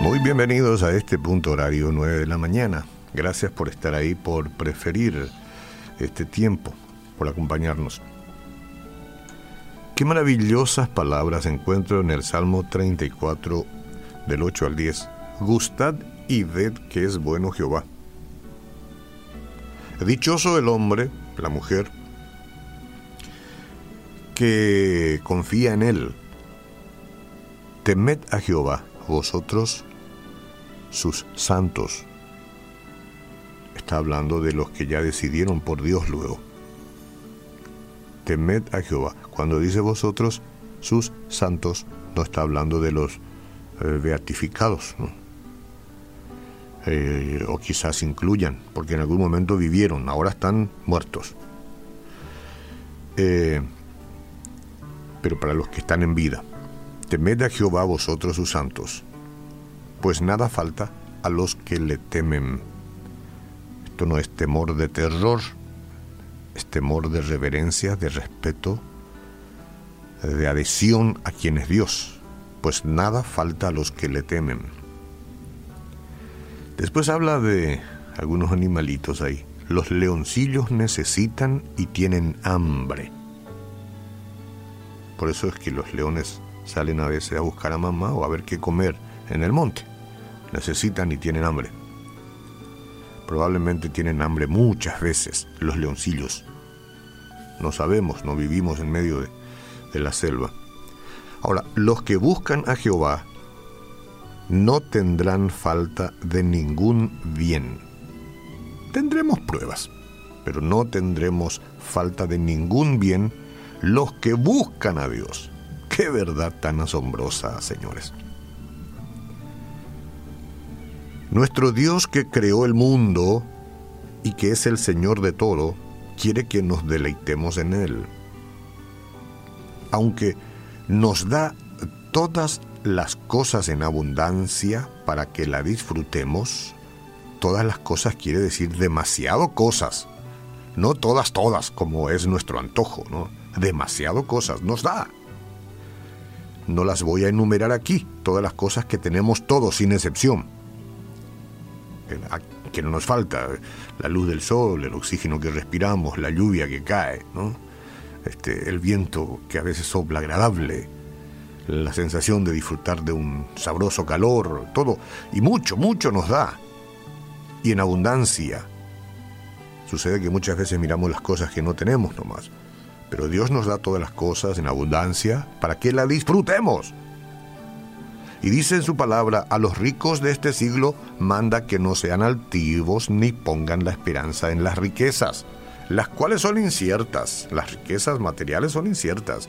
Muy bienvenidos a este punto horario 9 de la mañana. Gracias por estar ahí, por preferir este tiempo, por acompañarnos. Qué maravillosas palabras encuentro en el Salmo 34 del 8 al 10. Gustad y ved que es bueno Jehová. Dichoso el hombre, la mujer, que confía en él. Temed a Jehová, vosotros sus santos. Está hablando de los que ya decidieron por Dios luego. Temed a Jehová. Cuando dice vosotros sus santos, no está hablando de los eh, beatificados, eh, o quizás incluyan, porque en algún momento vivieron, ahora están muertos. Eh, pero para los que están en vida, temed a Jehová vosotros sus santos pues nada falta a los que le temen. Esto no es temor de terror, es temor de reverencia, de respeto, de adhesión a quien es Dios, pues nada falta a los que le temen. Después habla de algunos animalitos ahí. Los leoncillos necesitan y tienen hambre. Por eso es que los leones salen a veces a buscar a mamá o a ver qué comer en el monte. Necesitan y tienen hambre. Probablemente tienen hambre muchas veces los leoncillos. No sabemos, no vivimos en medio de, de la selva. Ahora, los que buscan a Jehová no tendrán falta de ningún bien. Tendremos pruebas, pero no tendremos falta de ningún bien los que buscan a Dios. Qué verdad tan asombrosa, señores. Nuestro Dios que creó el mundo y que es el Señor de todo, quiere que nos deleitemos en Él. Aunque nos da todas las cosas en abundancia para que la disfrutemos, todas las cosas quiere decir demasiado cosas. No todas, todas, como es nuestro antojo, ¿no? Demasiado cosas nos da. No las voy a enumerar aquí, todas las cosas que tenemos todos sin excepción que no nos falta, la luz del sol, el oxígeno que respiramos, la lluvia que cae, ¿no? este, el viento que a veces sopla agradable, la sensación de disfrutar de un sabroso calor, todo, y mucho, mucho nos da, y en abundancia. Sucede que muchas veces miramos las cosas que no tenemos nomás, pero Dios nos da todas las cosas en abundancia para que la disfrutemos. Y dice en su palabra, a los ricos de este siglo manda que no sean altivos ni pongan la esperanza en las riquezas, las cuales son inciertas, las riquezas materiales son inciertas,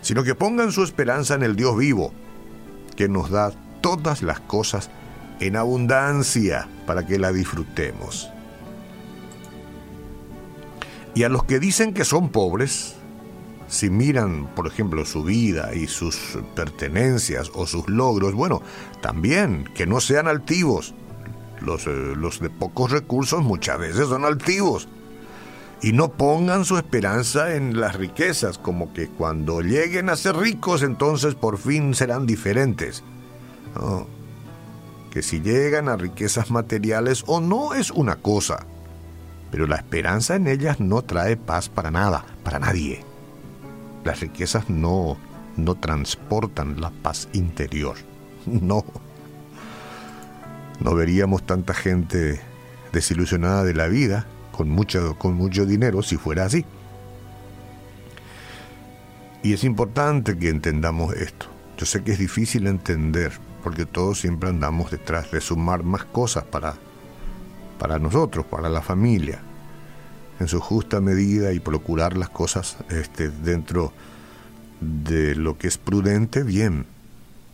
sino que pongan su esperanza en el Dios vivo, que nos da todas las cosas en abundancia para que la disfrutemos. Y a los que dicen que son pobres, si miran, por ejemplo, su vida y sus pertenencias o sus logros, bueno, también que no sean altivos. Los, eh, los de pocos recursos muchas veces son altivos. Y no pongan su esperanza en las riquezas, como que cuando lleguen a ser ricos entonces por fin serán diferentes. Que si llegan a riquezas materiales o no es una cosa, pero la esperanza en ellas no trae paz para nada, para nadie. Las riquezas no, no transportan la paz interior. No. No veríamos tanta gente desilusionada de la vida con mucho, con mucho dinero si fuera así. Y es importante que entendamos esto. Yo sé que es difícil entender porque todos siempre andamos detrás de sumar más cosas para, para nosotros, para la familia en su justa medida y procurar las cosas este, dentro de lo que es prudente, bien,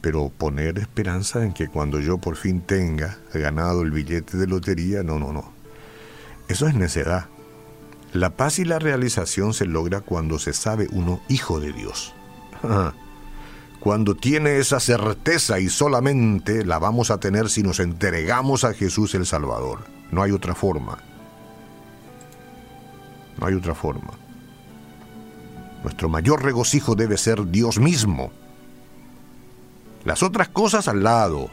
pero poner esperanza en que cuando yo por fin tenga ganado el billete de lotería, no, no, no. Eso es necedad. La paz y la realización se logra cuando se sabe uno hijo de Dios. Cuando tiene esa certeza y solamente la vamos a tener si nos entregamos a Jesús el Salvador. No hay otra forma. No hay otra forma. Nuestro mayor regocijo debe ser Dios mismo. Las otras cosas al lado,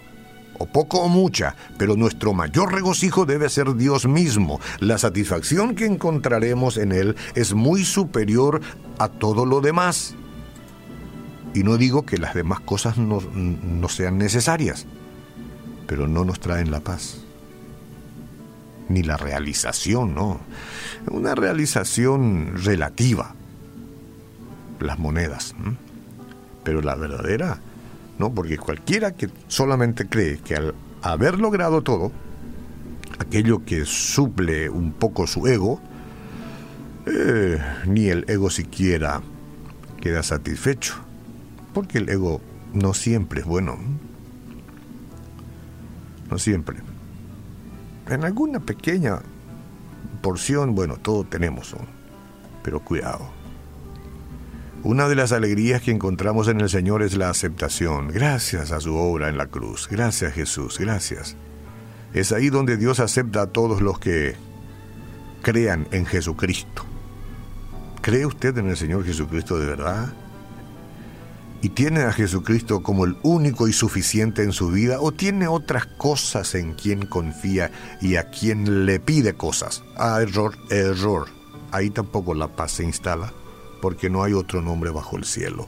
o poco o mucha, pero nuestro mayor regocijo debe ser Dios mismo. La satisfacción que encontraremos en Él es muy superior a todo lo demás. Y no digo que las demás cosas no, no sean necesarias, pero no nos traen la paz. Ni la realización, no. Una realización relativa. Las monedas. Pero la verdadera, no, porque cualquiera que solamente cree que al haber logrado todo, aquello que suple un poco su ego, eh, ni el ego siquiera queda satisfecho, porque el ego no siempre es bueno. No siempre. En alguna pequeña porción, bueno, todo tenemos, pero cuidado. Una de las alegrías que encontramos en el Señor es la aceptación. Gracias a su obra en la cruz. Gracias Jesús, gracias. Es ahí donde Dios acepta a todos los que crean en Jesucristo. ¿Cree usted en el Señor Jesucristo de verdad? ¿Y tiene a Jesucristo como el único y suficiente en su vida? ¿O tiene otras cosas en quien confía y a quien le pide cosas? Ah, error, error. Ahí tampoco la paz se instala, porque no hay otro nombre bajo el cielo.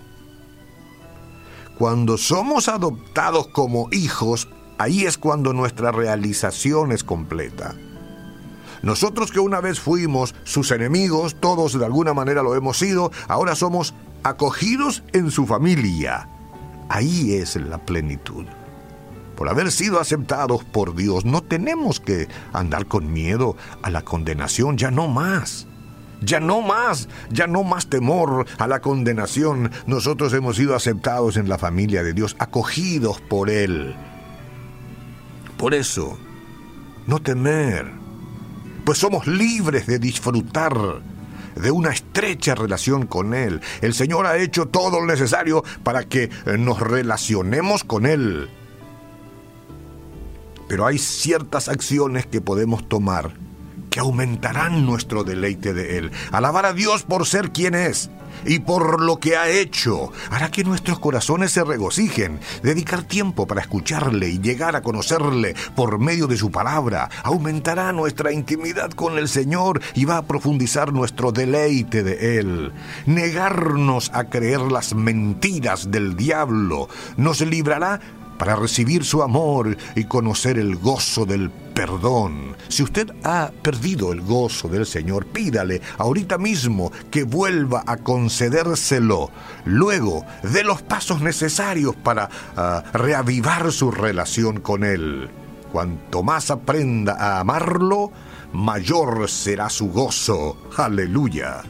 Cuando somos adoptados como hijos, ahí es cuando nuestra realización es completa. Nosotros que una vez fuimos sus enemigos, todos de alguna manera lo hemos sido, ahora somos acogidos en su familia. Ahí es la plenitud. Por haber sido aceptados por Dios, no tenemos que andar con miedo a la condenación, ya no más. Ya no más, ya no más temor a la condenación. Nosotros hemos sido aceptados en la familia de Dios, acogidos por Él. Por eso, no temer, pues somos libres de disfrutar de una estrecha relación con Él. El Señor ha hecho todo lo necesario para que eh, nos relacionemos con Él. Pero hay ciertas acciones que podemos tomar que aumentarán nuestro deleite de Él. Alabar a Dios por ser quien es y por lo que ha hecho hará que nuestros corazones se regocijen. Dedicar tiempo para escucharle y llegar a conocerle por medio de su palabra aumentará nuestra intimidad con el Señor y va a profundizar nuestro deleite de Él. Negarnos a creer las mentiras del diablo nos librará para recibir su amor y conocer el gozo del perdón. Si usted ha perdido el gozo del Señor, pídale ahorita mismo que vuelva a concedérselo. Luego, de los pasos necesarios para ah, reavivar su relación con Él. Cuanto más aprenda a amarlo, mayor será su gozo. Aleluya.